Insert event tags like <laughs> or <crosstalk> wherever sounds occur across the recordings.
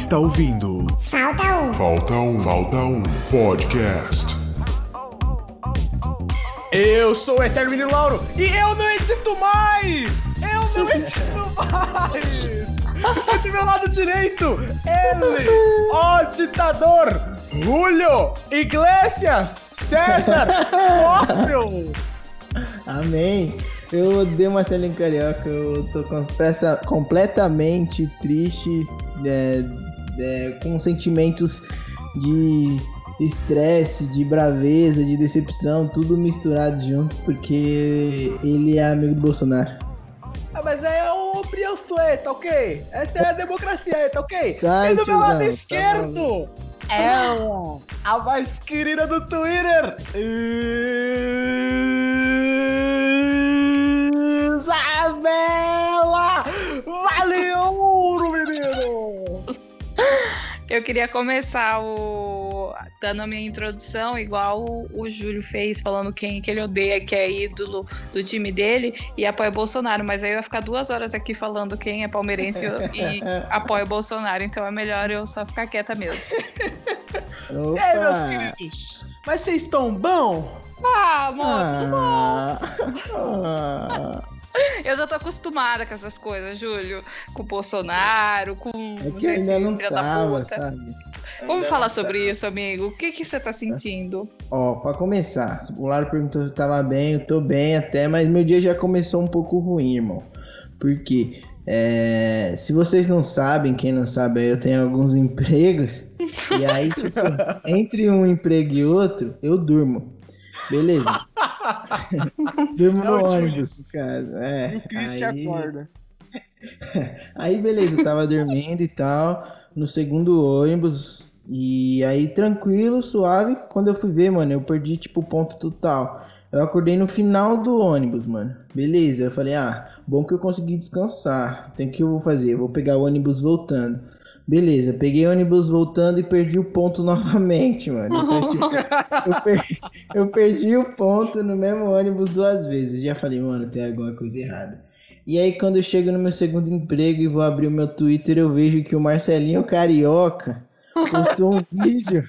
está ouvindo Falta um. Falta um, Falta um Podcast. Eu sou o Eterno Menino Lauro e eu não edito mais! Eu não edito mais! E do meu lado direito, ele, o ditador, Julio Iglesias César Gospel! Amém. Eu odeio Marcelinho Carioca, eu tô completa- completamente triste, é, é, com sentimentos de estresse, de braveza, de decepção, tudo misturado junto, porque ele é amigo do Bolsonaro. Ah, mas é o Briançoe, tá ok? Essa é a democracia aí, tá ok? Sai, e do meu lado tá esquerdo, ela, a mais querida do Twitter, Isabela! Eu queria começar o dando a minha introdução, igual o, o Júlio fez, falando quem que ele odeia, que é ídolo do time dele e apoia o Bolsonaro. Mas aí eu ia ficar duas horas aqui falando quem é palmeirense <laughs> e apoia o Bolsonaro, então é melhor eu só ficar quieta mesmo. E aí, meus Opa! queridos? Mas vocês estão bom? Ah, mano, Ah, ah. <laughs> eu já tô acostumada com essas coisas, Júlio. Com o Bolsonaro, com É que ainda não tava, puta. sabe? Vamos falar sobre isso, amigo. O que que você tá sentindo? Ó, pra começar, o Laro perguntou se eu tava bem, eu tô bem até, mas meu dia já começou um pouco ruim, irmão. Por quê? É, se vocês não sabem, quem não sabe, aí eu tenho alguns <laughs> empregos, e aí, tipo, <laughs> entre um emprego e outro, eu durmo. Beleza. <laughs> durmo É no ônibus, caso. É, o Chris aí- acorda. <laughs> Aí beleza, eu tava dormindo e tal, no segundo ônibus, e aí tranquilo, suave. Quando eu fui ver, mano, eu perdi tipo o ponto total. Eu acordei no final do ônibus, mano. Beleza, eu falei, ah, bom que eu consegui descansar. Tem que eu vou fazer? Eu vou pegar o ônibus voltando. Beleza, peguei o ônibus voltando e perdi o ponto <laughs> novamente, mano. Então, <laughs> tipo, eu, per- eu perdi o ponto no mesmo ônibus duas vezes. Já falei, mano, tem alguma coisa errada. E aí, quando eu chego no meu segundo emprego e vou abrir o meu Twitter, eu vejo que o Marcelinho Carioca postou um <laughs> vídeo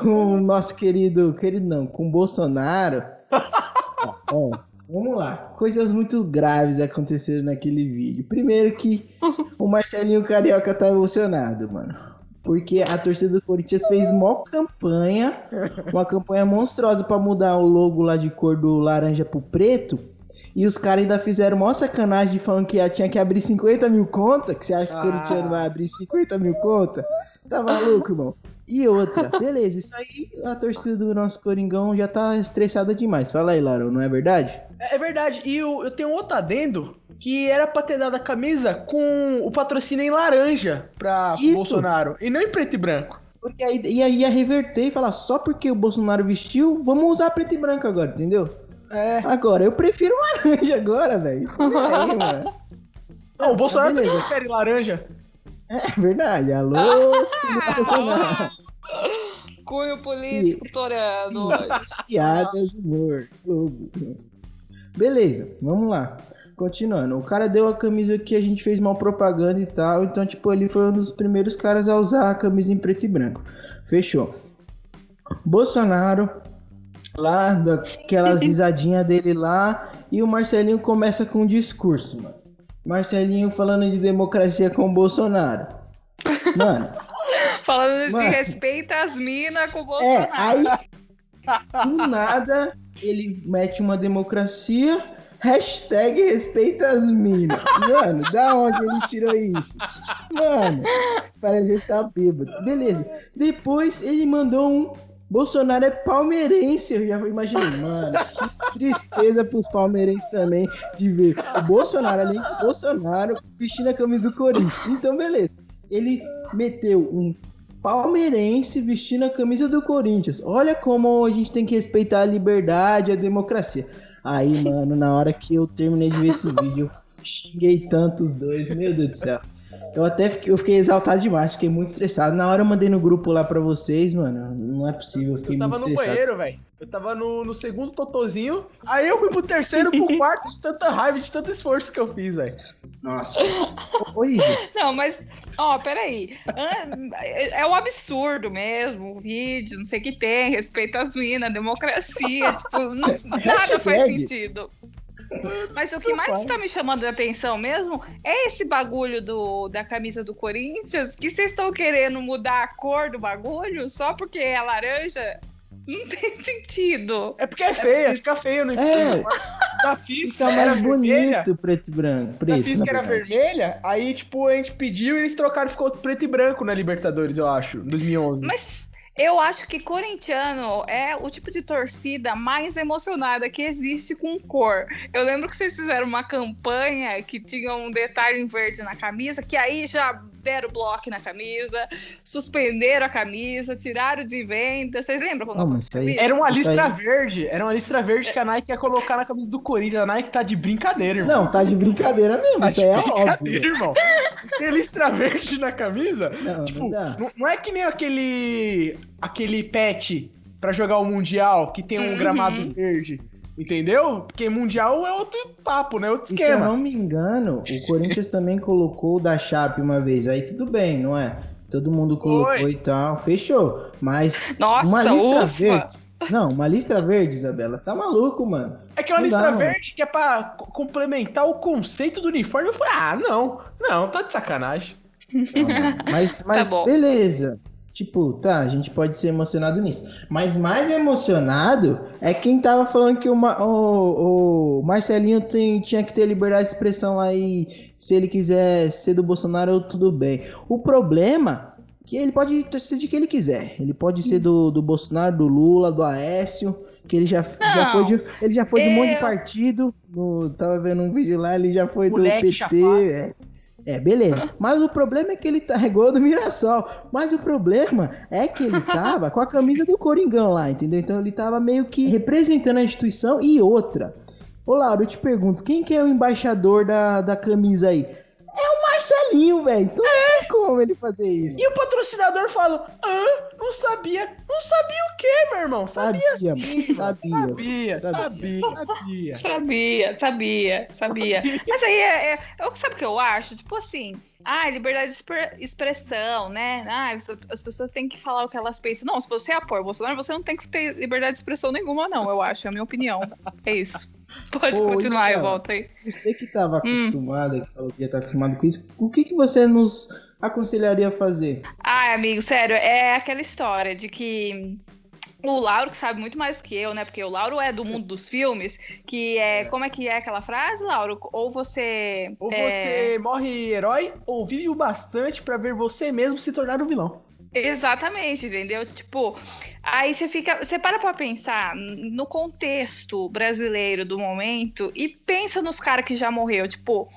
com o nosso querido, querido não, com o Bolsonaro. Ó, ó, vamos lá. Coisas muito graves aconteceram naquele vídeo. Primeiro que <laughs> o Marcelinho Carioca tá emocionado, mano. Porque a torcida do Corinthians fez mó campanha, uma campanha monstruosa pra mudar o logo lá de cor do laranja pro preto. E os caras ainda fizeram mó sacanagem de falando que tinha que abrir 50 mil contas. Que você acha que o Ah. Corinthians vai abrir 50 mil contas? Tá maluco, irmão? E outra, beleza, isso aí a torcida do nosso Coringão já tá estressada demais. Fala aí, Larão, não é verdade? É é verdade, e eu, eu tenho outro adendo que era pra ter dado a camisa com o patrocínio em laranja pra Isso. Bolsonaro e não em preto e branco. Porque aí ia, ia reverter e falar só porque o Bolsonaro vestiu, vamos usar preto e branco agora, entendeu? É. Agora, eu prefiro <laughs> laranja agora, velho. Não, o Bolsonaro também prefere laranja. É <laughs> verdade. Alô, do Bolsonaro. Cunho político torando. Piadas, humor, logo. Beleza, vamos lá. Continuando, o cara deu a camisa que a gente fez mal propaganda e tal, então, tipo, ele foi um dos primeiros caras a usar a camisa em preto e branco. Fechou. Bolsonaro, lá, daquelas <laughs> risadinhas dele lá, e o Marcelinho começa com um discurso, mano. Marcelinho falando de democracia com o Bolsonaro. Mano, <laughs> Falando Mano. de respeita as minas com o é, Bolsonaro. aí do nada ele mete uma democracia, hashtag respeita as minas. Mano, da onde ele tirou isso? Mano, parece que tá bêbado. Beleza. Depois ele mandou um. Bolsonaro é palmeirense. Eu já imaginei, mano, que tristeza pros palmeirenses também de ver o Bolsonaro, além do Bolsonaro, vestindo a camisa do Corinthians. Então, beleza. Ele meteu um palmeirense vestindo a camisa do Corinthians. Olha como a gente tem que respeitar a liberdade, a democracia. Aí, mano, na hora que eu terminei de ver esse vídeo, xinguei tanto os dois, meu Deus do céu. Eu até fiquei, eu fiquei exaltado demais, fiquei muito estressado. Na hora eu mandei no grupo lá pra vocês, mano. Não é possível, eu fiquei Eu tava muito no estressado. banheiro, velho. Eu tava no, no segundo totozinho. Aí eu fui pro terceiro, pro <laughs> quarto, de tanta raiva, de tanto esforço que eu fiz, velho. Nossa. Isa, Não, mas, ó, peraí. É é um absurdo mesmo o vídeo, não sei o que tem, respeito às minas, democracia, <laughs> tipo, não- nada faz sentido. Mas o que mais tá me chamando a atenção mesmo é esse bagulho do, da camisa do Corinthians, que vocês estão querendo mudar a cor do bagulho só porque é laranja. Não <laughs> tem sentido. É porque é feia, fica feio no É. Da física fica era mais vermelha. bonito preto e branco. Da Preto, física na era verdade. vermelha, aí, tipo, a gente pediu e eles trocaram, ficou preto e branco na Libertadores, eu acho, 2011. Mas eu acho que corintiano é o tipo de torcida mais emocionada que existe com cor. Eu lembro que vocês fizeram uma campanha que tinha um detalhe em verde na camisa, que aí já deram bloco na camisa, suspenderam a camisa, tiraram de venda. Vocês lembram quando Não, mas isso aí- Era uma Isso listra aí- verde, era uma listra verde que a Nike ia colocar na camisa do Corinthians. A Nike tá de brincadeira, irmão. Não, tá de brincadeira mesmo, Tá isso de é óbvio. irmão. Tem listra verde na camisa. Não, tipo, dá. não, não é que nem aquele aquele pet pra jogar o Mundial que tem um Uhum. gramado verde. Entendeu? Porque Mundial é outro papo, né? Outro E se eu esquema. não me engano, o Corinthians também colocou o da Chape uma vez. Aí tudo bem, não é? Todo mundo colocou Foi. e tal. Fechou. Mas Nossa, uma listra ufa! verde. Não, uma listra verde, Isabela. Tá maluco, mano. É que é uma Não listra dá, mano. verde que é pra co- complementar o conceito do uniforme. Eu falei, ah, não. Não, tá de sacanagem. Não, mano. Mas, <laughs> mas bom. beleza. Tipo, tá, a gente pode ser emocionado nisso. Mas mais emocionado é quem tava falando que o, Ma- o- o Marcelinho tem- tinha que ter liberdade de expressão lá e se ele quiser ser do Bolsonaro, tudo bem. O problema é que ele pode ser de que ele quiser. Ele pode ser do, do Bolsonaro, do Lula, do Aécio, que ele já, já Não, foi de, ele já foi de um monte de eu- partido. No, tava vendo um vídeo lá, ele já foi Moleque do PT. É, é, beleza. Mas o problema é que ele tá igual do Mirassol. Mas o problema é que ele tava com a camisa do Coringão lá, entendeu? Então ele tava meio que representando a instituição e outra. Ô Lauro, eu te pergunto, quem que é o embaixador da, da camisa aí? É o Marcelinho, velho. Então não tem como ele fazer isso. E o patrocinador fala, ah, não sabia. Não sabia o quê, meu irmão? Sabia, Sabia, sim. mano, sabia. Sabia, Sabia. sabia, sabia. Sabia, sabia, sabia. Mas aí é, é- eu- sabe o que eu acho? Tipo assim, ah, liberdade de expre- expressão, né? Ah, as- as pessoas têm que falar o que elas pensam. Não, se você apoia o Bolsonaro, você não tem que ter liberdade de expressão nenhuma, não, eu acho. É a minha opinião. É isso. <laughs> Pode Ô, continuar, eu Isabela. volto aí. Você que tava Hum. acostumado, que falou que já tá acostumado com isso, o que, que você nos aconselharia a fazer? Ai, amigo, sério, é aquela história de que o Lauro, que sabe muito mais do que eu, né? Porque o Lauro é do mundo dos filmes, que é. Como é que é aquela frase, Lauro? Ou você. Ou é, você morre herói, ou vive o bastante pra ver você mesmo se tornar um vilão. Exatamente, entendeu? Tipo, aí você fica, você para pra pensar no contexto brasileiro do momento e pensa nos caras que já morreu, tipo,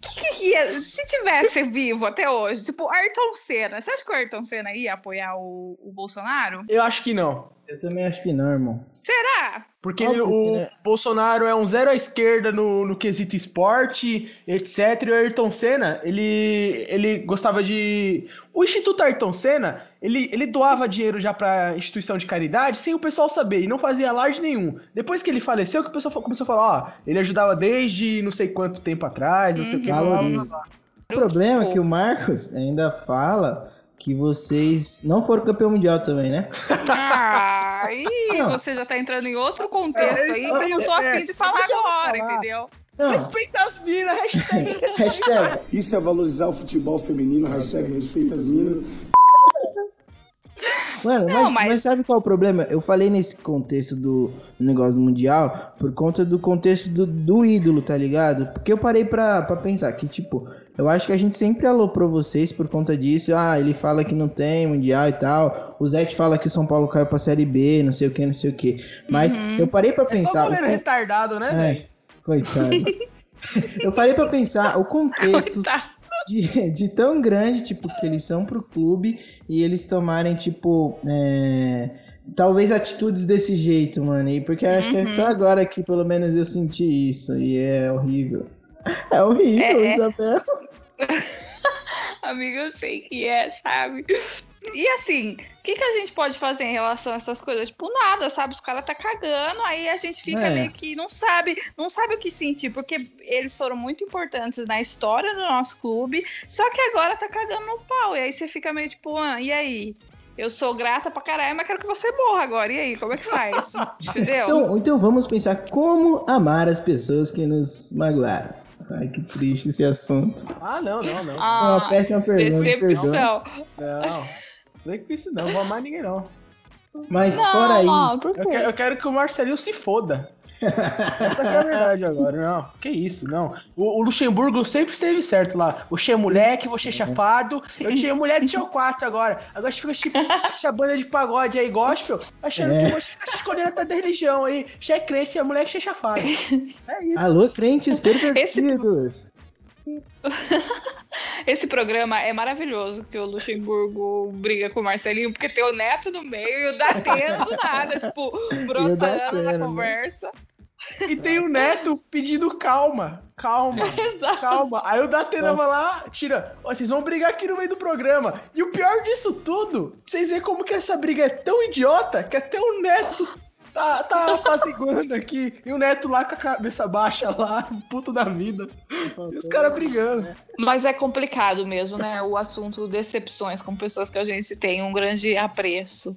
que, que ia- se tivesse vivo até hoje, tipo, Ayrton Senna, você acha que o Ayrton Senna ia apoiar o, o Bolsonaro? Eu acho que não. Eu também acho que não, irmão. Será? Porque Óbvio ele- o né? Bolsonaro é um zero à esquerda no, no quesito esporte, etc. E o Ayrton Senna, ele, ele gostava de. O Instituto Ayrton Senna, ele, ele doava dinheiro já pra instituição de caridade sem o pessoal saber e não fazia alarde nenhum. Depois que ele faleceu, que o pessoal começou a falar: ó, ele ajudava desde não sei quanto tempo atrás, não sei o que. blá, blá, blá. O problema é que o Marcos ainda fala que vocês não foram campeão mundial também, né? Ah, ih, Não. você já tá entrando em outro contexto aí que eu não tô É, afim de falar agora, falar. entendeu? Não, Respeita as minas, hashtag. <laughs> hashtag. Isso é valorizar o futebol feminino, hashtag respeita as minas. Mano, Não, mas, mas- mas sabe qual é o problema? Eu falei nesse contexto do negócio do Mundial por conta do contexto do, do ídolo, tá ligado? Porque eu parei pra, pra pensar que, tipo, eu acho que a gente sempre aloprou vocês por conta disso. Ah, ele fala que não tem Mundial e tal. O Zete fala que o São Paulo caiu pra Série B, não sei o que, não sei o que. Mas Uhum. eu parei pra É só pensar. o retardado, né, É. Coitado. <laughs> eu parei pra pensar o contexto de, de tão grande, tipo, que eles são pro clube e eles tomarem, tipo, é, talvez atitudes desse jeito, mano. E porque eu acho que é só agora que pelo menos eu senti isso. E é horrível. É horrível, É. Isabel. <laughs> Amigo, eu sei que é, sabe? E assim, o que, que a gente pode fazer em relação a essas coisas? Tipo, nada, sabe? Os caras tá cagando, aí a gente fica É. meio que não sabe, não sabe o que sentir, porque eles foram muito importantes na história do nosso clube, só que agora tá cagando no pau. E aí você fica meio tipo, ah, e aí? Eu sou grata pra caralho, mas quero que você morra agora. E aí, como é que faz? <laughs> Entendeu? Então, então vamos pensar como amar as pessoas que nos magoaram. Ai, que triste esse assunto. Ah, não, não, não. Uma ah, péssima pergunta, decepção. Não. Não é com isso não, não vou amar ninguém não. Mas Não, fora não, isso, por Eu quero, eu quero que o Marcelinho se foda. Essa que é a verdade agora, não. Que isso, não. O, o Luxemburgo sempre esteve certo lá. O Che moleque, você chafado. Eu tinha mulher de seu quarto agora. Agora você fica tipo, <laughs> essa banda de pagode aí, gospel, achando É. que você fica se escolhendo até da religião aí. Che é crente, che é moleque, che é chafado. <laughs> É isso. alô, crentes <laughs> pervertidos. Esse programa é maravilhoso que o Luxemburgo briga com o Marcelinho, porque tem o Neto no meio e o Datena do nada, tipo, brotando na né? E tem o neto pedindo calma. Calma. <laughs> Exato. Calma. Aí o Datena vai lá, tira. Ó, vocês vão brigar aqui no meio do programa. E o pior disso tudo, vocês verem como que essa briga é tão idiota que até o Neto tá, tá apaziguando aqui. E o Neto lá com a cabeça baixa lá, puto da vida. E os caras brigando. Mas é complicado mesmo, né? O assunto decepções com pessoas que a gente tem um grande apreço.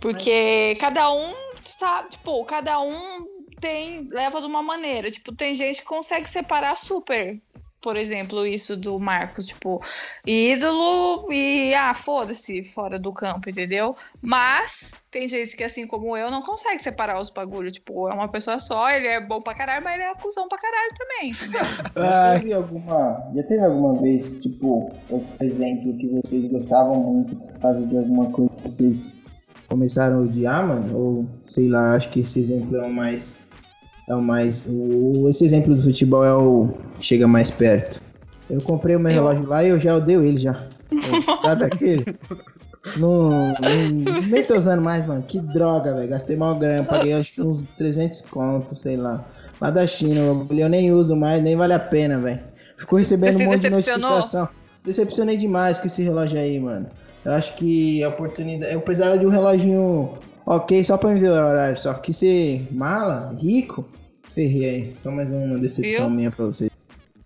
Porque cada um tá, tipo, cada um tem leva de uma maneira. Tipo, tem gente que consegue separar super. Por exemplo, isso do Marcos, tipo, ídolo e ah, foda-se, fora do campo, entendeu? Mas tem gente que, assim como eu, não consegue separar os bagulhos. Tipo, é uma pessoa só, ele é bom pra caralho, mas ele é acusão pra caralho também, entendeu? <laughs> Já teve alguma, já teve alguma vez, tipo, por exemplo, que vocês gostavam muito por causa de alguma coisa que vocês começaram a odiar, mano? Ou sei lá, acho que esse exemplo é o mais. É o mais. O, esse exemplo do futebol é o. que chega mais perto. Eu comprei o meu Eu- relógio lá e eu já odeio ele já. <laughs> Sabe aquele? Não, não- nem tô usando mais, mano. Que droga, velho. Gastei mal grana, paguei acho uns 300 contos, sei lá. Lá da China, eu nem uso mais, nem vale a pena, velho. Ficou recebendo Você um monte de decepcionou? notificação. Decepcionei demais com esse relógio aí, mano. Eu acho que a oportunidade. Eu precisava de um reloginho ok só pra me ver o horário. Só que ser mala, rico, ferrei aí. Só mais uma decepção Viu? minha pra vocês.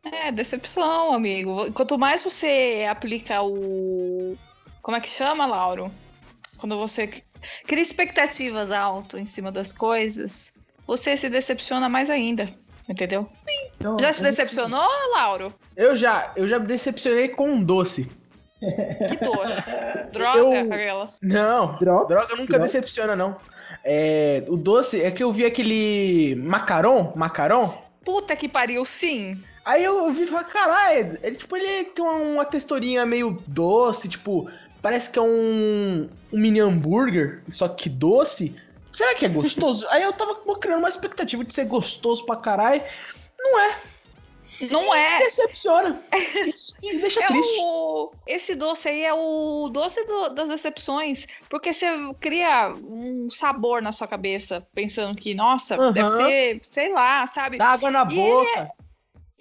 É, decepção, amigo. Quanto mais você aplica o. Como é que chama, Lauro? Quando você cria expectativas alto em cima das coisas, você se decepciona mais ainda. Entendeu? Então, Já se eu- decepcionou, Lauro? Eu já, eu já me decepcionei com um doce. Que doce. <laughs> Droga, Eu- aquelas. Não, Drops, droga nunca drops. decepciona, não. É, o doce é que eu vi aquele macaron, macaron. Puta que pariu, sim. Aí eu vi e falei, caralho, ele, tipo, ele tem uma, uma texturinha meio doce, tipo, parece que é um, um mini hambúrguer, só que doce. Será que é gostoso? <laughs> Aí eu tava criando uma expectativa de ser gostoso pra caralho. Não é, Não é. decepciona. Isso me <laughs> deixa É triste. o... Esse doce aí é o doce do- das decepções. Porque você cria um sabor na sua cabeça, pensando que, nossa, Aham. deve ser, sei lá, sabe? Dá água na E boca.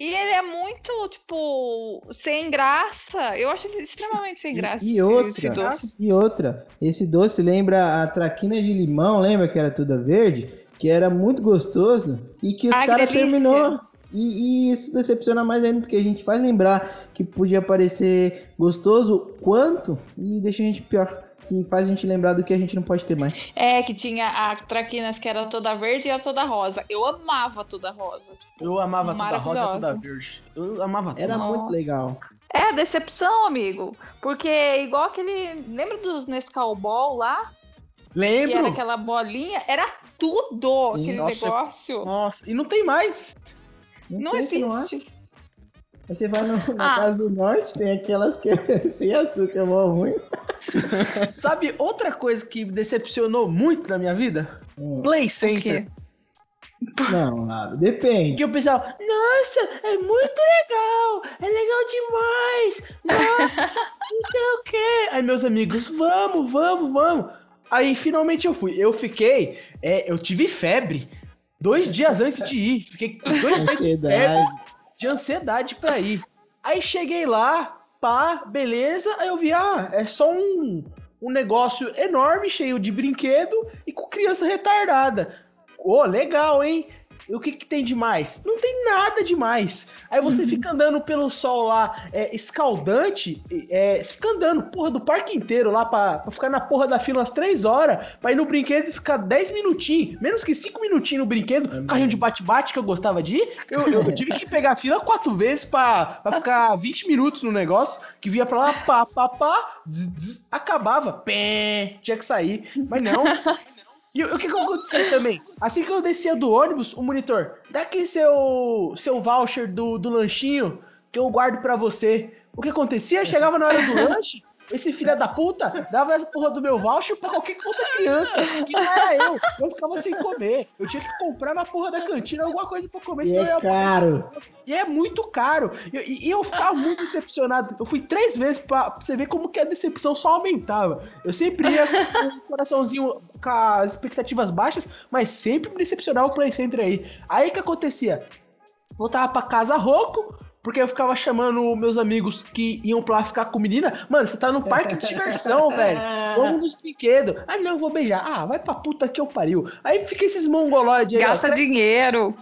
E ele é muito, tipo, sem graça. Eu acho ele extremamente sem graça. E esse- outra, esse doce. e outra, esse doce lembra a traquina de limão, lembra que era toda verde? Que era muito gostoso e que os caras terminou. E, e isso decepciona mais ainda, porque a gente faz lembrar que podia parecer gostoso quanto e deixa a gente pior. Que faz a gente lembrar do que a gente não pode ter mais. É, que tinha a traquinas que era toda verde e a toda rosa. Eu amava toda rosa. Eu amava toda rosa, Maravilhosa. toda verde. Eu amava tudo. Era Nossa. muito legal. É, decepção, amigo. Porque igual aquele. Lembra dos Nescau Ball lá? Que Lembro. era aquela bolinha? Era tudo Sim. aquele Nossa, negócio. Nossa, e não tem mais. Não há. existe. Você vai no- na Ah. casa do norte, tem aquelas que é <laughs> sem açúcar, é mó ruim. <laughs> Sabe outra coisa que me decepcionou muito na minha vida? Hum. Play Center. Não, Laro, depende. Que o pessoal, nossa, é muito legal, é legal demais, nossa, <laughs> não sei o quê. Aí meus amigos, vamos, vamos, vamos. Aí finalmente eu fui. Eu fiquei, é, eu tive febre dois dias antes de ir. Fiquei dois dias de de ansiedade pra ir. Aí cheguei lá, pá, beleza. Aí eu vi, ah, é só um, um negócio enorme, cheio de brinquedo e com criança retardada. Ô, legal, hein? E o que, que tem demais? Não tem nada demais. Aí você fica andando pelo sol lá, é, escaldante, é, você fica andando, porra, do parque inteiro lá pra, pra ficar na porra da fila umas 3 horas, pra ir no brinquedo e ficar 10 minutinhos, menos que 5 minutinhos no brinquedo, carrinho de bate-bate que eu gostava de ir, eu, eu tive que pegar a fila quatro vezes pra, pra ficar 20 minutos no negócio, que via pra lá, pá, pá, pá, zzz, zzz, acabava, pé, tinha que sair. Mas não, e o que que aconteceu também? Assim que eu descia do ônibus, o monitor, dá aqui seu, seu voucher do, do lanchinho que eu guardo pra você. O que acontecia? Chegava na hora do lanche, esse filho da puta dava essa porra do meu voucher pra qualquer outra criança, que não era eu. Eu ficava sem comer. Eu tinha que comprar na porra da cantina alguma coisa pra comer, E é ia caro. e é muito caro. E, e- eu ficava muito decepcionado. Eu fui três vezes pra, você ver como que a decepção só aumentava. Eu sempre ia com o coraçãozinho com as expectativas baixas, mas sempre me decepcionava o Play Center aí. Aí o que acontecia? Voltava pra casa rouco, porque eu ficava chamando meus amigos que iam pra lá ficar com menina. Mano, você tá no parque de diversão, <laughs> velho. Vamos nos brinquedos. Ah, não, vou beijar. Ah, vai pra puta que eu pariu. Aí fica esses mongoloides aí. ó. Gasta dinheiro.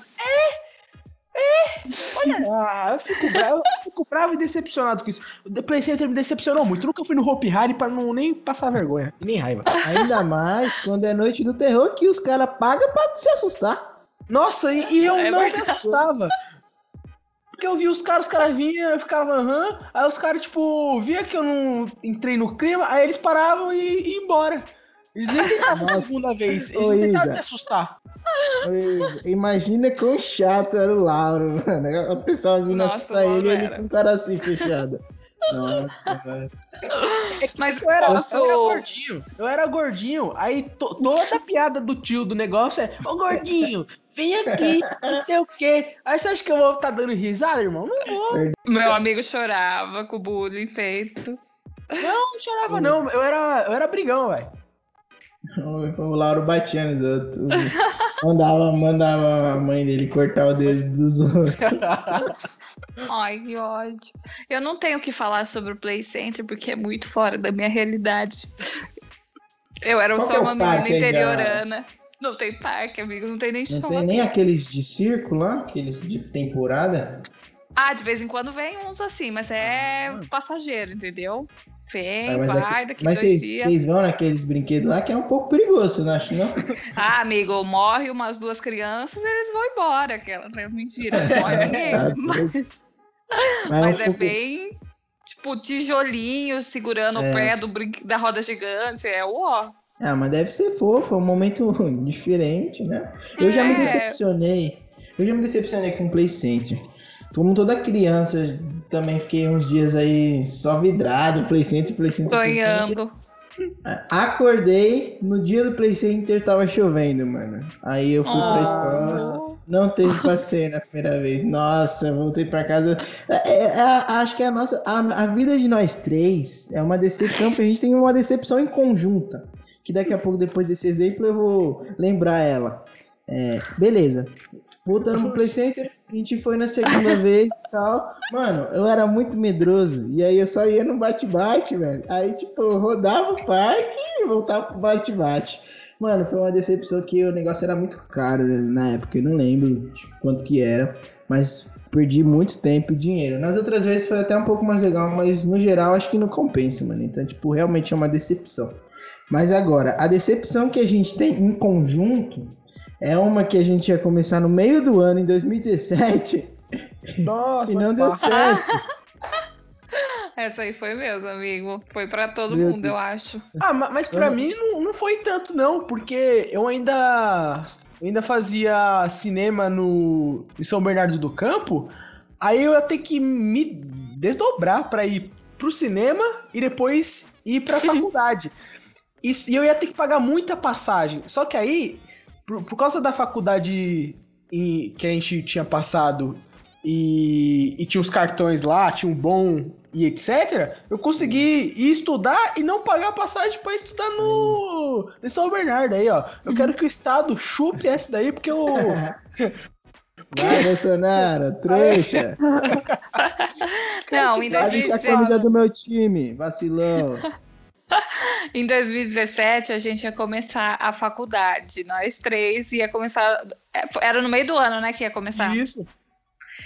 Ah, eu fico bravo, eu fico bravo e decepcionado com isso. O Play Center me decepcionou muito. Nunca fui no Hope Harry pra não nem passar vergonha. E nem raiva. Ainda mais quando é noite do terror que os caras pagam pra se assustar. Nossa, e, e eu É não me assustava. Porque eu vi os caras, os caras vinham, eu ficava, aham. Aí os caras, tipo, via que eu não entrei no clima, aí eles paravam e iam embora. Eles nem tentavam a segunda vez. Eles Ô, não tentavam Isa. me assustar. Mas Imagina quão chato era o Lauro, mano. O pessoal vindo Nossa, assustar ele e ele era. com o cara assim fechado. Nossa, velho. Mas Eu era, posso. eu era gordinho. Eu era gordinho. Aí to- toda a piada do tio do negócio é: Ô gordinho, vem aqui, não sei o quê. Aí você acha que eu vou estar dando risada, irmão? Não vou. Meu amigo chorava com o bullying feito. Não, não chorava, não. Eu era, eu era brigão, velho. O Lauro batia nos outros. <laughs> Mandava, mandava a mãe dele cortar o dedo dos outros. <laughs> Ai, que ódio. Eu não tenho o que falar sobre o Play Center porque é muito fora da minha realidade. Eu era Qual só é uma menina interiorana. Não tem parque, amigo, não tem nem Não tem nem aqueles de circo lá, aqueles de temporada. Ah, de vez em quando vem uns assim, mas é passageiro, entendeu? Vem, Ah, mas vai, aqui- daqui mas vocês vão naqueles brinquedos lá que é um pouco perigoso, você não acha, não? <laughs> Ah, amigo, morre umas duas crianças, eles vão embora. Aquela é mentira, não morre <laughs> ninguém. Ah, <laughs> mas Mas, mas é bem tipo tijolinho segurando É. o pé do brinque- da roda gigante. É o ó. Ah, mas deve ser fofo, é um momento diferente, né? Eu já me É. decepcionei. Eu já me decepcionei com o Play Center. Como toda criança, também fiquei uns dias aí só vidrado, Play Center, Play Center. Sonhando. Acordei, no dia do Play Center tava chovendo, mano. Aí eu fui pra escola. Oh. Não teve passeio na primeira vez. Nossa, voltei pra casa. É, é, é, acho que a nossa. A, a vida de nós três é uma decepção, porque a gente tem uma decepção em conjunta. Que daqui a pouco, depois desse exemplo, eu vou lembrar ela. É, beleza. Voltando pro Play Center, a gente foi na segunda <laughs> vez e tal. Mano, eu era muito medroso. E aí eu só ia no bate-bate, velho. Aí, tipo, eu rodava o parque e voltava pro bate-bate. Mano, foi uma decepção que o negócio era muito caro né, na época. Eu não lembro tipo, quanto que era. Mas perdi muito tempo e dinheiro. Nas outras vezes foi até um pouco mais legal, mas no geral acho que não compensa, mano. Então, tipo, realmente é uma decepção. Mas agora, a decepção que a gente tem em conjunto é uma que a gente ia começar no meio do ano, em 2017, Nossa, e não deu certo. <laughs> Essa aí foi mesmo, amigo. Foi pra todo Meu mundo, Deus. eu acho. Ah, ma- mas não- mim não, não foi tanto, não, porque eu ainda. Eu ainda fazia cinema no em São Bernardo do Campo. Aí eu ia ter que me desdobrar pra ir pro cinema e depois ir pra faculdade. E, e eu ia ter que pagar muita passagem. Só que aí, por, por causa da faculdade em- que a gente tinha passado e, e tinha os cartões lá, tinha um bom e etc., eu consegui ir estudar e não pagar passagem pra estudar no em São Bernardo aí, ó. Eu quero que o Estado chupe essa daí, porque eu. <laughs> Vai, Bolsonaro, trouxa. Não, em Vai vestir a 2017, camisa do meu time, vacilão. <laughs> em 2017 a gente ia começar a faculdade. Nós três ia começar. é, Era no meio do ano, né? Que ia começar. Isso.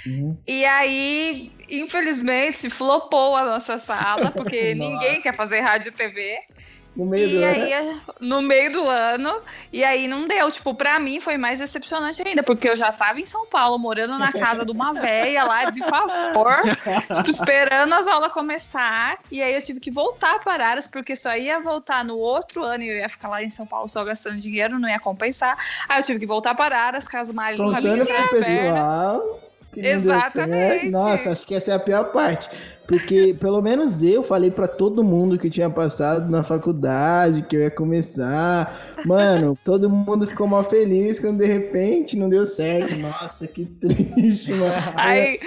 Uhum. E aí, infelizmente, flopou a nossa sala, porque Nossa. <laughs> ninguém quer fazer rádio e TV. No meio do E ano. aí, no meio do ano, e aí não deu. Tipo, pra mim foi mais decepcionante ainda, porque eu já tava em São Paulo, morando na casa de uma véia lá de favor, <laughs> tipo, esperando as aulas começar. E aí eu tive que voltar para Aras, porque só ia voltar no outro ano e eu ia ficar lá em São Paulo só gastando dinheiro, não ia compensar. Aí eu tive que voltar para Aras, com as malinhas Contando pro nas pernas. pessoal que Exatamente. deu certo. Nossa, acho que essa é a pior parte. Porque <laughs> pelo menos eu falei pra todo mundo que tinha passado na faculdade, que eu ia começar. Mano, <laughs> todo mundo ficou mal feliz quando de repente não deu certo. Nossa, que triste, mano. <laughs> Aí,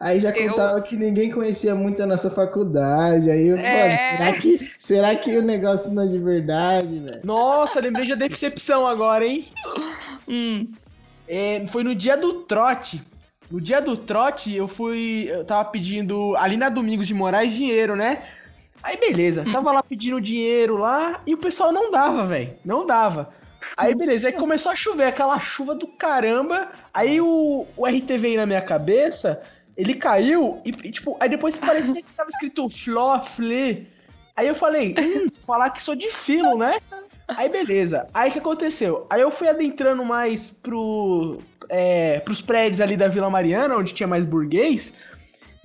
Aí já eu- contava que ninguém conhecia muito a nossa faculdade. Aí eu, É. mano, será que, será que o negócio não é de verdade, velho? Nossa, lembrei da decepção agora, hein? hum, É, foi no dia do trote. No dia do trote, eu fui. Eu tava pedindo ali na Domingos de Moraes dinheiro, né? Aí beleza, tava lá pedindo dinheiro lá e o pessoal não dava, velho. Não dava. Aí beleza, aí começou a chover, aquela chuva do caramba. Aí o, o RT veio na minha cabeça, ele caiu e, e, tipo, aí depois parecia que tava escrito Fló, Flê. Aí eu falei, hum, falar que sou de filo, né? Aí beleza. Aí o que aconteceu? Aí eu fui adentrando mais pro, é, pros prédios ali da Vila Mariana, onde tinha mais burguês.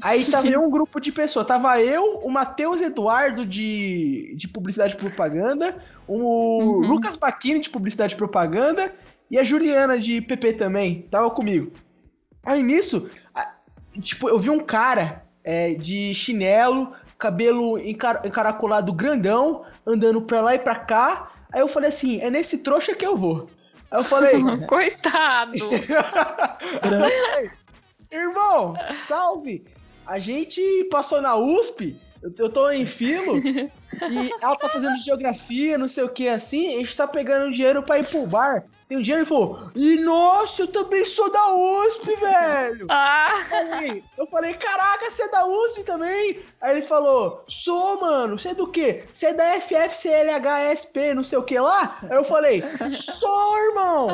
Aí tava <laughs> um grupo de pessoas. Tava eu, o Matheus Eduardo de, de publicidade e propaganda, o Uhum. Lucas Baquini de publicidade e propaganda e a Juliana de PP também. Tava comigo. Aí nisso, tipo, eu vi um cara é, de chinelo, cabelo encar- encaracolado grandão, andando pra lá e pra cá. Aí eu falei assim, é nesse trouxa que eu vou. Aí eu falei, <laughs> coitado. <laughs> irmão, salve! A gente passou na USP, eu, eu tô em filo, e ela tá fazendo geografia, não sei o que assim, a gente tá pegando dinheiro pra ir pro bar. Tem um dinheiro e falou, e nossa, eu também sou da USP, velho! <laughs> Ah, Aí, eu falei, caraca, você é da USP também? Aí ele falou, sou, mano, você é do quê? Você é da FFCLHSP, não sei o que lá? Aí eu falei, sou, irmão!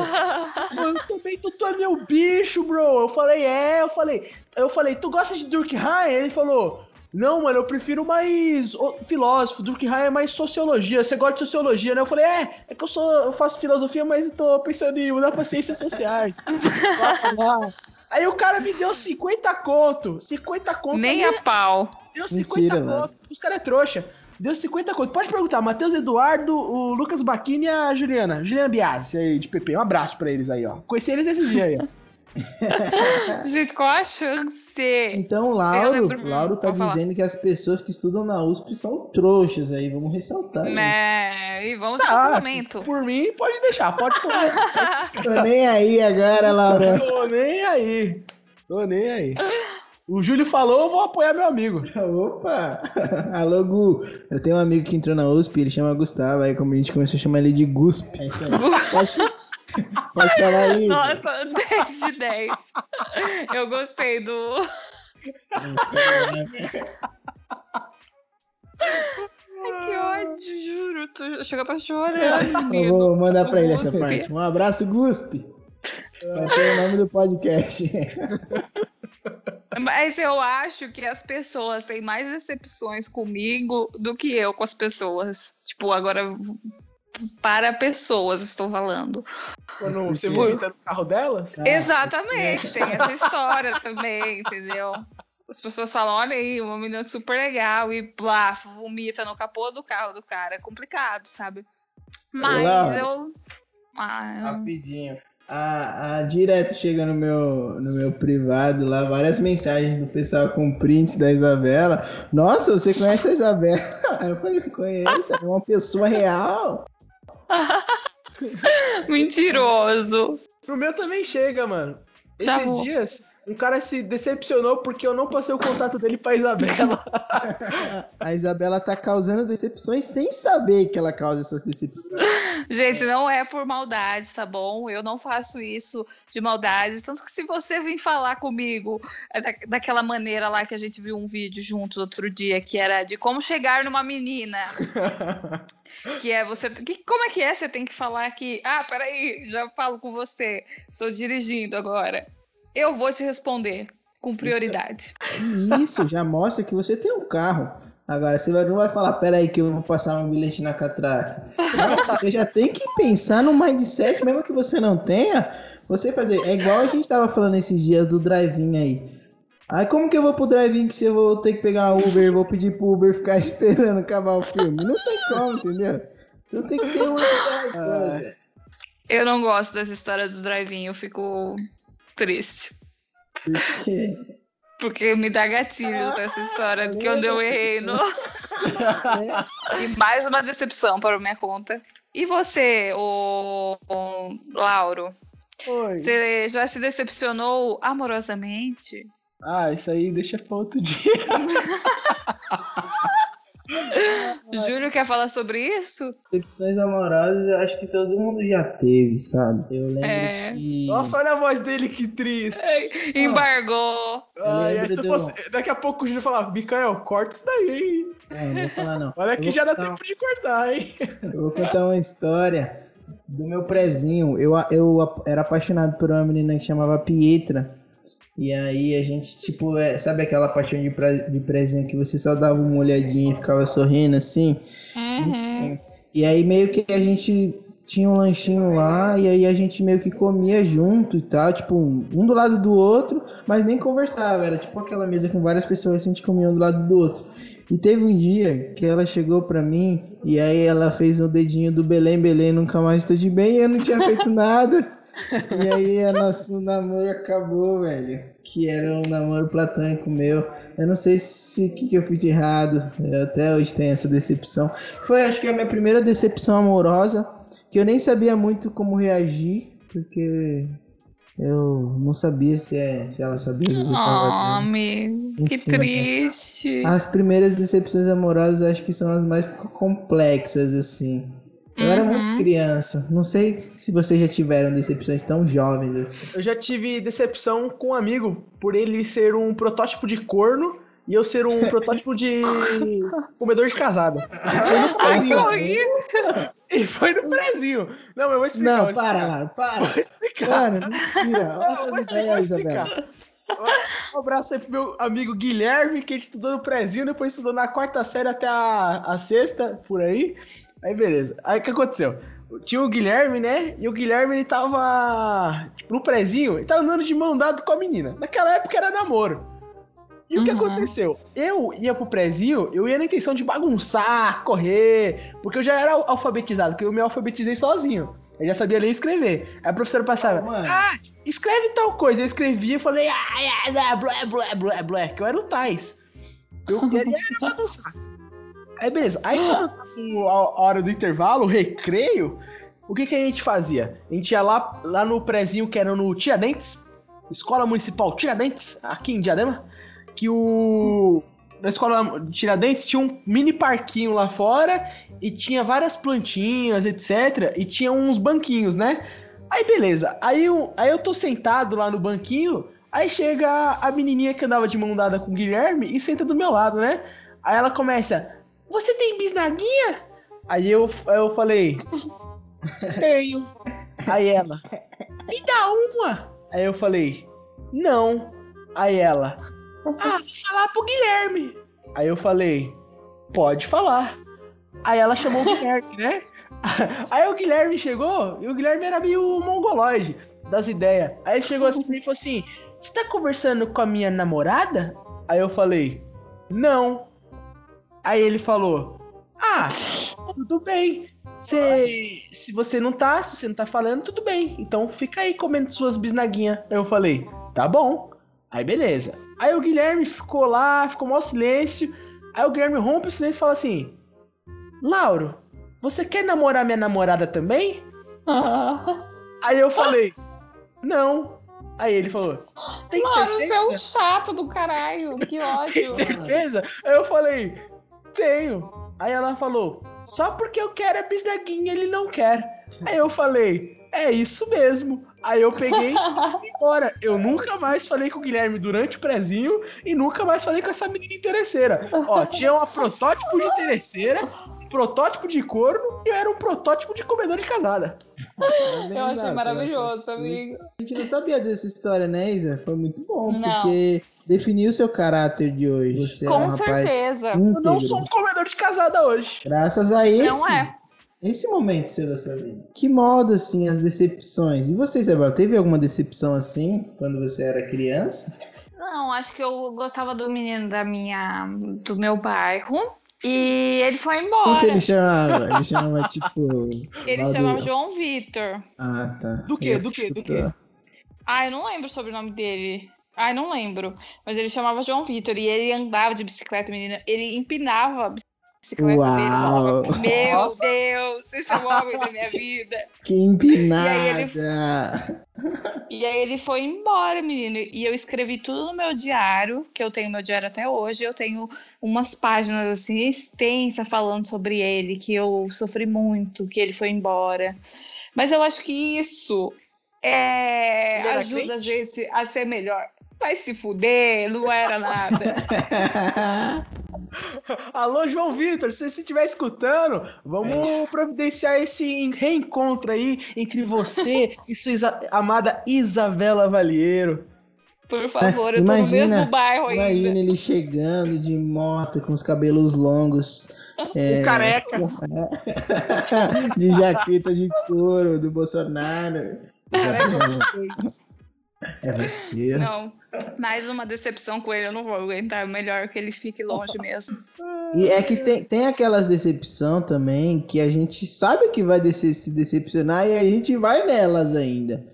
Eu também, tu, tu é meu bicho, bro. Eu falei, é, eu falei. Eu falei, tu gosta de Durkheim? Ele falou, não, mano, eu prefiro mais o- filósofo. Durkheim é mais sociologia. Você gosta de sociologia, né? Eu falei, é, é que eu sou, eu faço filosofia, mas eu tô pensando em mudar pra ciências sociais. <laughs> Lá, lá. Aí o cara me deu 50 conto. 50 conto. nem a pau. Deu 50 Mentira, conto. Os caras é trouxa. Deu 50 conto. Pode perguntar, Matheus Eduardo, o Lucas Baquini e a Juliana. Juliana Biasi aí de PP. Um abraço pra eles aí, ó. Conheci eles esses dias aí, ó. <laughs> <laughs> Gente, qual a chance? Então, Lauro, lembro- Lauro tá falar. dizendo que as pessoas que estudam na USP são trouxas aí, vamos ressaltar isso. Né? E vamos Tá. cancelamento. Por mim, pode deixar, pode <laughs> comer. Tô nem aí agora, Laura. Tô nem aí. Tô nem aí. O Júlio falou, eu vou apoiar meu amigo. Opa! <laughs> Alô, Gu. Eu tenho um amigo que entrou na USP, ele chama Gustavo, aí como a gente começou a chamar ele de Gusp. É isso aí. Pode, pode falar aí. Nossa, 10 de 10. Eu gostei do. Ai, que ódio, juro. Tô, chega a tô chorando, Eu vou mandar pra ele essa parte. Um abraço, Gusp. Vai o nome do podcast. Mas eu acho que as pessoas têm mais decepções comigo do que eu com as pessoas. Tipo, agora para pessoas estou falando. Quando você vomita no carro delas. Ah, Exatamente, tem essa história também, entendeu? As pessoas falam, olha aí, uma menina super legal e blá, vomita no capô do carro do cara. É complicado, sabe? Mas Laura. eu. Ah, eu- Rapidinho. A, a direto chega no meu, no meu privado lá, várias mensagens do pessoal com prints da Isabela. Nossa, você conhece a Isabela? <laughs> Eu falei, conheço, é uma pessoa real. <laughs> Mentiroso. Pro meu também chega, mano. Já Esses vou. dias, um cara se decepcionou porque eu não passei o contato dele pra Isabela. <laughs> A Isabela tá causando decepções sem saber que ela causa essas decepções. Gente, não é por maldade, tá bom? Eu não faço isso de maldade. Tanto que se você vir falar comigo é da, daquela maneira lá que a gente viu um vídeo juntos outro dia, que era de como chegar numa menina. <laughs> que é você. Que, como é que é? Você tem que falar que. Ah, peraí, já falo com você. Estou dirigindo agora. Eu vou te responder com prioridade. E isso já mostra que você tem um carro. Agora, você não vai falar, peraí que eu vou passar um bilhete na catraca. Não, você já tem que pensar no mindset, mesmo que você não tenha, você fazer. É igual a gente tava falando esses dias do drive-in aí. Aí como que eu vou pro drive-in que se eu vou ter que pegar Uber, vou pedir pro Uber ficar <laughs> esperando acabar o filme? Não tem como, entendeu? Então tem que ter uma coisa. Eu não gosto dessa história dos drive-in, eu fico triste. Porque Porque me dá gatilhos essa história de que onde eu errei no. <laughs> E mais uma decepção para minha conta. E você, o, Lauro? Oi. Você já se decepcionou amorosamente? Ah, isso aí deixa pra outro dia. <laughs> Júlio quer falar sobre isso? decepções amorosas eu acho que todo mundo já teve, sabe? Eu lembro É. que. Nossa, olha a voz dele, que triste. Embargou. Ai, lembro aí se do- fosse- Daqui a pouco o Júlio falar, Mikael, corta isso daí, hein? É, não vou falar não. Olha vou já dá contar- tempo de cortar, hein? Eu vou contar uma história do meu prezinho. Eu, eu era apaixonado por uma menina que chamava Pietra. E aí a gente, tipo, é, sabe aquela paixão de, pre, de prezinho que você só dava uma olhadinha e ficava sorrindo assim? Uhum. E aí meio que a gente tinha um lanchinho lá e aí a gente meio que comia junto e tal, tipo, um do lado do outro, mas nem conversava, era tipo aquela mesa com várias pessoas assim, a gente comia um do lado do outro. E teve um dia que ela chegou pra mim e aí ela fez o dedinho do Belém, Belém, nunca mais tô de bem, e eu não tinha feito <laughs> nada. E aí nosso namoro acabou, velho. Que era um namoro platônico meu. Eu não sei se o que, que eu fiz de errado. Eu até hoje tenho essa decepção. Foi acho que a minha primeira decepção amorosa. Que eu nem sabia muito como reagir. Porque eu não sabia se, é- se ela sabia que eu Oh, amigo, que Enfim, triste. As primeiras decepções amorosas acho que são as mais co- complexas, assim. Eu era muito Uhum. criança. Não sei se vocês já tiveram decepções tão jovens assim. Eu já tive decepção com um amigo por ele ser um protótipo de corno e eu ser um protótipo de <laughs> comedor de casada. Foi no Ai, que prezinho. horrível. E foi no prezinho. Não, eu vou explicar. Não, para. Lara, para. Vou explicar. Cara, mentira. Olha essas explicar, ideias, Isabela. Um abraço aí pro meu amigo Guilherme, que ele estudou no prezinho, depois estudou na quarta série até a, a sexta, por aí. Aí beleza. Aí o que aconteceu? Tinha o Guilherme, né? E o Guilherme ele tava tipo, no prezinho, ele tava andando de mão dada com a menina. Naquela época era namoro. E o que Uhum. aconteceu? Eu ia pro prezinho, eu ia na intenção de bagunçar, correr, porque eu já era alfabetizado, porque eu me alfabetizei sozinho. Eu já sabia ler e escrever. Aí a professora passava, Mano. ah, escreve tal coisa. Eu escrevia e falei, ah, ah, blé, blé, blé, blé, que eu era o Tais. Eu queria era bagunçar. Aí beleza, aí quando a hora do intervalo, o recreio, o que que a gente fazia? A gente ia lá, lá no prezinho que era no Tiradentes, Escola Municipal Tiradentes, aqui em Diadema, que o... Na escola de Tiradentes tinha um mini parquinho lá fora e tinha várias plantinhas, etc. E tinha uns banquinhos, né? Aí beleza, aí eu, aí eu tô sentado lá no banquinho, aí chega a menininha que andava de mão dada com o Guilherme e senta do meu lado, né? Aí ela começa, você tem bisnaguinha? Aí eu, eu falei, <laughs> tenho. Aí ela, me dá uma. Aí eu falei, não. Aí ela, ah, vou falar pro Guilherme. Aí eu falei, pode falar. Aí ela chamou o <laughs> Guilherme, né? Aí o Guilherme chegou, e o Guilherme era meio mongoloide das ideias. Aí ele chegou assim pra mim e falou assim: Você tá conversando com a minha namorada? Aí eu falei, não. Aí ele falou, ah, tudo bem. Se, se você não tá, se você não tá falando, tudo bem. Então fica aí comendo suas bisnaguinhas. Aí eu falei, tá bom. Aí beleza. Aí o Guilherme ficou lá, ficou mó silêncio. Aí o Guilherme rompe o silêncio e fala assim: Lauro, você quer namorar minha namorada também? Ah, <laughs> Aí eu falei, não. Aí ele falou, tem Mano, certeza? você é um chato do caralho. Que <laughs> Tem ódio. certeza? Aí eu falei, tenho. Aí ela falou, só porque eu quero a bisnaguinha, ele não quer. Aí eu falei, é isso mesmo. Aí eu peguei <laughs> e fui embora. Eu nunca mais falei com o Guilherme durante o prezinho e nunca mais falei com essa menina interesseira. Ó, tinha uma protótipo de interesseira, um protótipo de corno e eu era um protótipo de comedor de casada. Eu achei maravilhoso, amigo. A gente não sabia dessa história, né, Isa? Foi muito bom, Não. porque definiu o seu caráter de hoje. Você é um Com rapaz certeza. Eu não sou um comedor de casada hoje. Graças a esse, Não é. esse momento seu da sua vida. Que modo, assim, as decepções. E você, Isabel, teve alguma decepção assim, quando você era criança? Não, acho que eu gostava do menino da minha, do meu bairro. E ele foi embora. que ele chamava? Ele chamava, tipo... <laughs> Ele chamava João Vitor. Ah, tá. Do quê? Do quê? Do quê? Ai, eu não lembro sobre o nome dele. Ai, não lembro. Mas ele chamava João Vitor e ele andava de bicicleta, menina. Ele empinava a bicicleta Uau. dele. Meu Nossa. Deus, esse é o homem da minha vida. Que empinada! E aí E aí ele foi embora, menino. E eu escrevi tudo no meu diário, que eu tenho meu diário até hoje. Eu tenho umas páginas assim extensas falando sobre ele, que eu sofri muito, que ele foi embora. Mas eu acho que isso é, Ele ajuda a gente a ser melhor. Vai se fuder, não era nada. <laughs> Alô, João Vitor, se você estiver escutando, vamos providenciar esse reencontro aí entre você e sua isa- amada Isabela Valheiro. Por favor, eu tô no mesmo bairro ainda. Imagina ele chegando de moto com os cabelos longos. <laughs> é, O careca. <laughs> de jaqueta de couro do Bolsonaro. É você. Não, mais uma decepção com ele, eu não vou aguentar. É melhor que ele fique longe mesmo. E é que tem, tem aquelas decepção também que a gente sabe que vai dece- se decepcionar e a gente vai nelas ainda.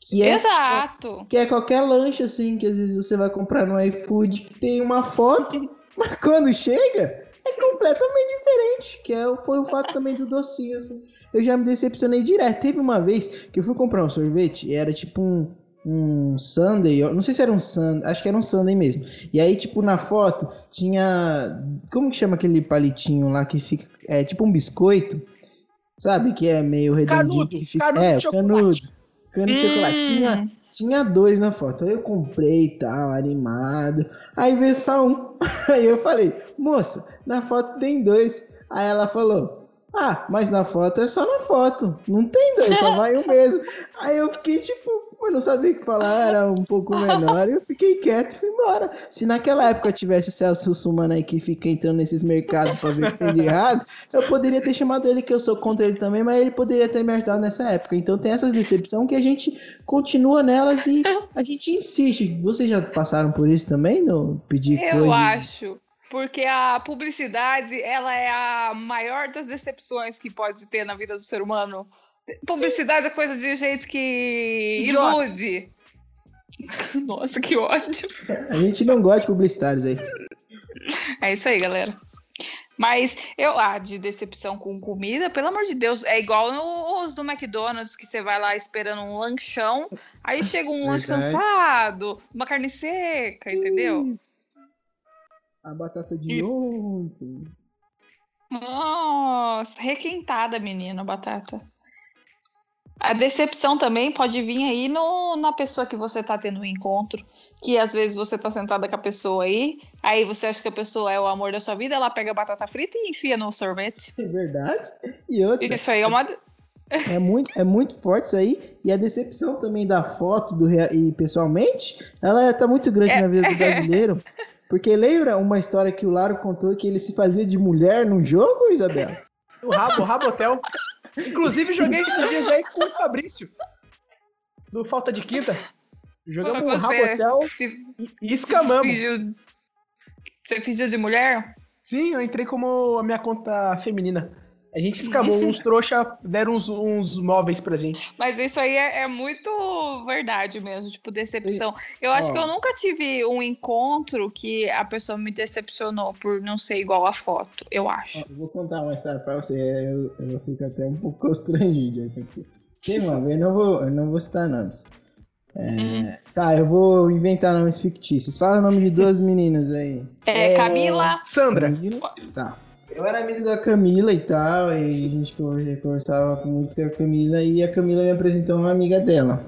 Que é, Exato. que é qualquer lanche assim que às vezes você vai comprar no iFood que tem uma foto, <laughs> mas quando chega é completamente diferente. Que é, o- foi o fato também do docinho assim. Eu já me decepcionei direto. Teve uma vez que eu fui comprar um sorvete e era tipo um um sundae, eu não sei se era um sundae, acho que era um sundae mesmo. E aí, tipo, na foto tinha, como que chama aquele palitinho lá que fica, é tipo um biscoito, sabe? Que é meio redondinho. Canudo, que fica, canudo é, de chocolate. canudo. Canudo de chocolate. Hum. Tinha, tinha dois na foto. Aí eu comprei e tal, animado. Aí veio só um. <laughs> Aí eu falei, moça, na foto tem dois. Aí ela falou, ah, mas na foto é só na foto. Não tem dois, só vai um mesmo. Aí eu fiquei tipo, eu não sabia o que falar, era um pouco menor. E eu fiquei quieto e fui embora. Se naquela época tivesse o Celso Russumano aí que fica entrando nesses mercados pra ver o que tem de errado, eu poderia ter chamado ele, que eu sou contra ele também, mas ele poderia ter me ajudado nessa época. Então tem essas decepções que a gente continua nelas e a gente insiste. Vocês já passaram por isso também? No pedir Eu coisa? acho. Porque a publicidade, ela é a maior das decepções que pode ter na vida do ser humano. Publicidade é coisa de gente que Idiota. ilude. <laughs> Nossa, que ódio. A gente não gosta de publicitários aí. É isso aí, galera. Mas eu, ah, de decepção com comida, pelo amor de Deus, é igual no- os do McDonald's, que você vai lá esperando um lanchão, aí chega um lanche cansado, uma carne seca, entendeu? A batata de E- ontem. Nossa, requentada, menina, a batata. A decepção também pode vir aí no, na pessoa que você tá tendo um encontro, que às vezes você tá sentada com a pessoa aí, aí você acha que a pessoa é o amor da sua vida, ela pega a batata frita e enfia no sorvete. É verdade. E outra, Isso aí é uma. é muito, é muito forte isso aí. E a decepção também da foto do rea- e pessoalmente, ela tá muito grande É. na vida do <laughs> brasileiro. Porque lembra uma história que o Laro contou que ele se fazia de mulher num jogo, Isabel? O Rabo, o Rabotel. Inclusive, joguei esses dias aí com o Fabrício. Do Falta de Quinta. Jogamos um Você Rabotel se e, e escamamos. fingiu. Você fingiu de mulher? Sim, eu entrei como a minha conta feminina. A gente escamou, <laughs> uns trouxa deram uns, uns móveis pra gente. Mas isso aí é, é muito verdade mesmo, tipo, decepção. Eu acho Ó. que eu nunca tive um encontro que a pessoa me decepcionou por não ser igual a foto, eu acho. Ó, eu vou contar uma história pra você, eu, eu fico até um pouco <laughs> constrangido. Tem uma vez, eu não vou, eu não vou citar nomes. É, Tá, eu vou inventar nomes fictícios. Fala o nome de duas meninas aí. É, Camila. Sandra. Camila? Tá. Eu era amigo da Camila e tal, e a gente conver- conversava muito com a Camila, e a Camila me apresentou uma amiga dela.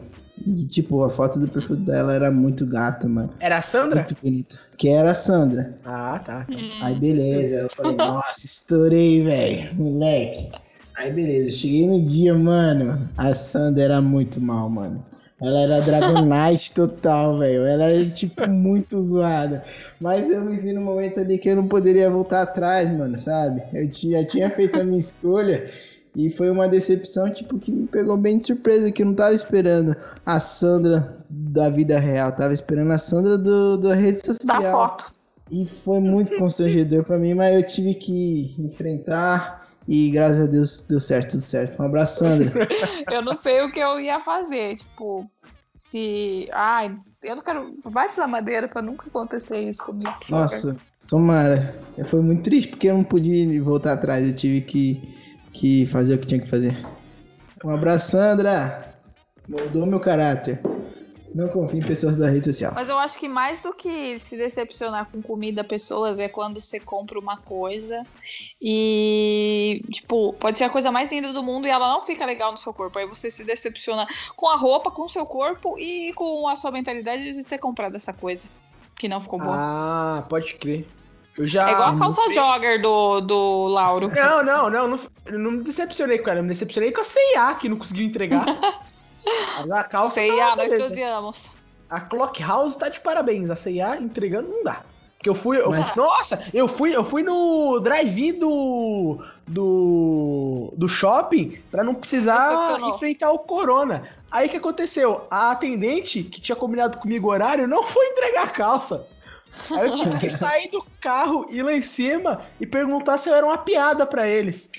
E, tipo, a foto do perfil dela era muito gata, mano. Era a Sandra? Muito bonita. Que era a Sandra. Ah, tá. Aí beleza, eu falei, nossa, estourei, velho, moleque. Aí beleza, eu cheguei no dia, mano, a Sandra era muito mal, mano. Ela era Dragonite total, velho. Ela era, tipo, muito zoada. Mas eu me vi no momento ali que eu não poderia voltar atrás, mano, sabe? Eu tinha, tinha feito a minha escolha e foi uma decepção, tipo, que me pegou bem de surpresa, que eu não tava esperando a Sandra da vida real. Tava esperando a Sandra do, da rede social. Da foto. E foi muito constrangedor pra mim, mas eu tive que enfrentar e graças a Deus deu certo, tudo certo. Um abraço, Sandra. <laughs> Eu não sei o que eu ia fazer. Tipo, se. Ai, eu não quero. Vai se dar madeira pra nunca acontecer isso comigo. Nossa, tomara. Foi muito triste porque eu não pude voltar atrás, eu tive que, que fazer o que tinha que fazer. Um abraço, Sandra. Moldou meu caráter. Não confie em pessoas da rede social. Mas eu acho que mais do que se decepcionar com comida, pessoas, é quando você compra uma coisa e, tipo, pode ser a coisa mais linda do mundo e ela não fica legal no seu corpo. Aí você se decepciona com a roupa, com o seu corpo e com a sua mentalidade de ter comprado essa coisa que não ficou boa. Ah, pode crer. Eu já. é igual a calça jogger do, do Lauro. Não, não, não, não. Eu não me decepcionei com ela, eu me decepcionei com a CIA, que não conseguiu entregar. <laughs> Mas a calça. Sei, tá nós odiamos. A Clock House tá de parabéns. A CIA entregando não dá. Porque eu fui. eu- Mas- Nossa, eu fui, eu fui no drive-in do. Do. Do shopping pra não precisar enfrentar o Corona. Aí o que aconteceu? A atendente que tinha combinado comigo o horário não foi entregar a calça. Aí eu tive que <laughs> sair do carro, ir lá em cima e perguntar se eu era uma piada pra eles.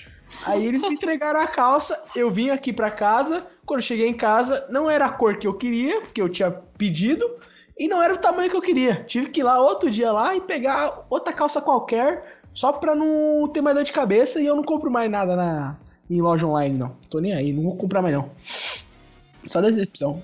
Aí eles me entregaram a calça, eu vim aqui pra casa. Quando cheguei em casa, não era a cor que eu queria, porque eu tinha pedido, e não era o tamanho que eu queria. Tive que ir lá outro dia lá e pegar outra calça qualquer, só pra não ter mais dor de cabeça e eu não compro mais nada na em loja online, não. Tô nem aí, não vou comprar mais não. Só decepção.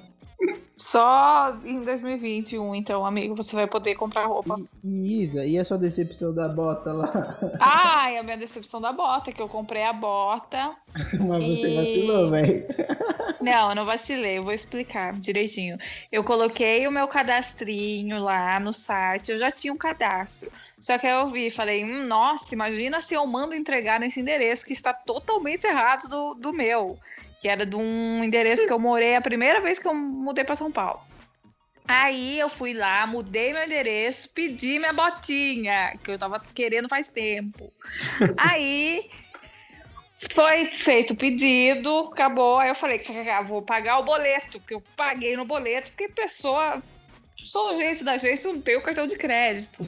Só em 2021, então, amigo, você vai poder comprar roupa. E, e Isa, e a sua decepção da bota lá? <laughs> Ai, a minha decepção da bota, que eu comprei a bota. <laughs> Mas você E- vacilou, velho. <laughs> Não, eu não vacilei, eu vou explicar direitinho. Eu coloquei o meu cadastrinho lá no site, eu já tinha um cadastro. Só que aí eu vi e falei, hum, nossa, imagina se eu mando entregar nesse endereço que está totalmente errado do, do meu. Que era de um endereço que eu morei a primeira vez que eu mudei para São Paulo. Aí eu fui lá, mudei meu endereço, pedi minha botinha, que eu tava querendo faz tempo. <laughs> Aí foi feito o pedido, acabou. Aí eu falei, "Cacá, vou pagar o boleto, que eu paguei no boleto, porque pessoa. Sou gente da gente, não tem o cartão de crédito.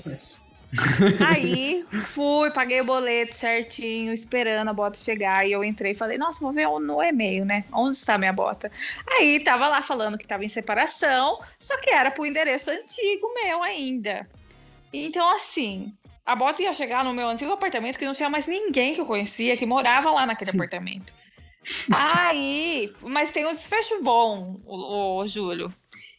Aí fui, paguei o boleto certinho, esperando a bota chegar. E eu entrei e falei, nossa, vou ver no e-mail, né? Onde está minha bota? Aí tava lá falando que tava em separação, só que era pro endereço antigo meu ainda. Então, assim, a bota ia chegar no meu antigo apartamento que não tinha mais ninguém que eu conhecia que morava lá naquele apartamento. Aí, mas tem um desfecho bom, o, o Júlio.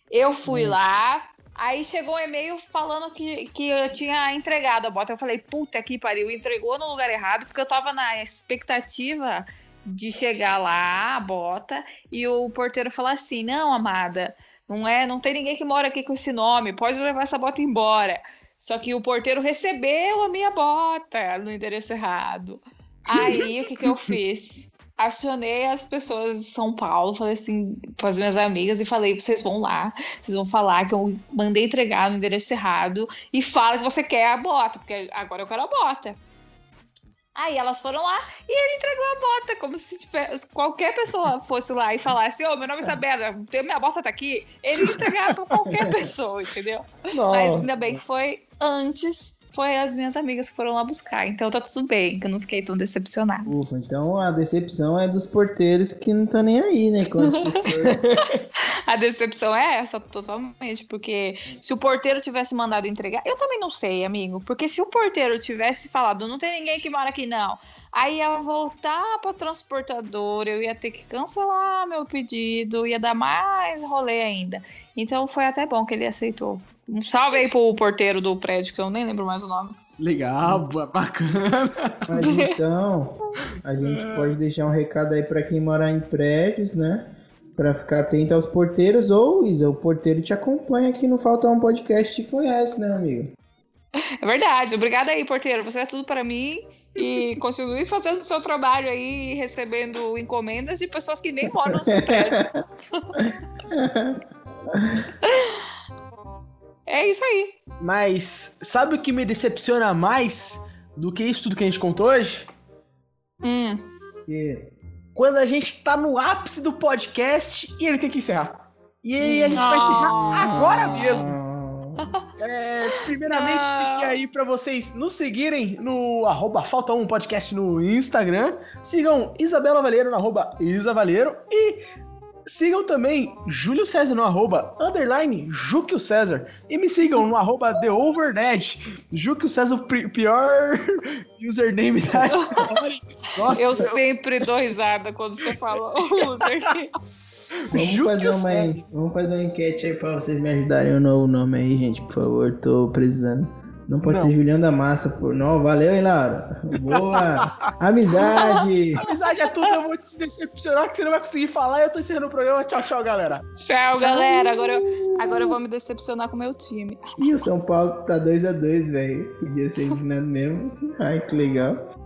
Eu fui lá, aí chegou um e-mail falando que, que eu tinha entregado a bota. Eu falei, puta que pariu, entregou no lugar errado, porque eu tava na expectativa de chegar lá, a bota, e o porteiro falar assim: não, amada, não é, não tem ninguém que mora aqui com esse nome, pode levar essa bota embora. Só que o porteiro recebeu a minha bota no endereço errado. Aí o que, que eu fiz? Acionei as pessoas de São Paulo, falei assim, para as minhas amigas, e falei: vocês vão lá, vocês vão falar que eu mandei entregar no endereço errado e fala que você quer a bota, porque agora eu quero a bota. Aí elas foram lá e ele entregou a bota, como se tivesse- qualquer pessoa fosse lá e falasse: Ô, meu nome é Isabela, minha bota tá aqui. Ele ia entregar pra qualquer <laughs> pessoa, entendeu? Mas ainda bem que foi antes, foi as minhas amigas que foram lá buscar. Então tá tudo bem, que eu não fiquei tão decepcionada. Ufa, então a decepção é dos porteiros que não tá nem aí, né? Com as <laughs> pessoas. A decepção é essa, totalmente, porque se o porteiro tivesse mandado entregar, eu também não sei, amigo, porque se o porteiro tivesse falado, não tem ninguém que mora aqui não, Aí ia voltar pra transportadora, eu ia ter que cancelar meu pedido, ia dar mais rolê ainda. Então foi até bom que ele aceitou. Um salve aí pro porteiro do prédio, que eu nem lembro mais o nome. Legal, bacana. Mas então, a gente <laughs> pode deixar um recado aí pra quem morar em prédios, né? Pra ficar atento aos porteiros, ou Isa, o porteiro te acompanha aqui no Falta Um Podcast, te conhece, né, amigo? É verdade. Obrigada aí, porteiro. Você é tudo para mim. E continue fazendo o seu trabalho aí, recebendo encomendas de pessoas que nem moram no seu prédio. <laughs> é isso aí. Mas sabe o que me decepciona mais do que isso tudo que a gente contou hoje? Hum. Que- Quando a gente tá no ápice do podcast e ele tem que encerrar. E aí a gente vai encerrar agora mesmo. <laughs> É, primeiramente, pedir aí pra vocês nos seguirem no arroba Falta Um Podcast no Instagram. Sigam Isabela Valeiro no arroba Isa Valeiro. E sigam também Júlio César no arroba underline Júquio César. E me sigam no arroba The Overned. Júquio César, o pior <laughs> username da história. Nossa, Eu sempre dou risada quando você fala o user. Vamos Júlio fazer, uma, César. vamos fazer uma enquete aí pra vocês me ajudarem um novo nome aí, gente, por favor. Tô precisando. Não pode Não. ser Julião da Massa, pô. Não, valeu, hein, Laura? Boa! <laughs> Amizade! Amizade é tudo, eu vou te decepcionar que você não vai conseguir falar. Eu tô encerrando o programa. Tchau, tchau, galera. Tchau, galera. Agora eu, agora eu vou me decepcionar com o meu time. Ih, o São Paulo tá 2x2, velho. Podia ser eliminado mesmo. Ai, que legal.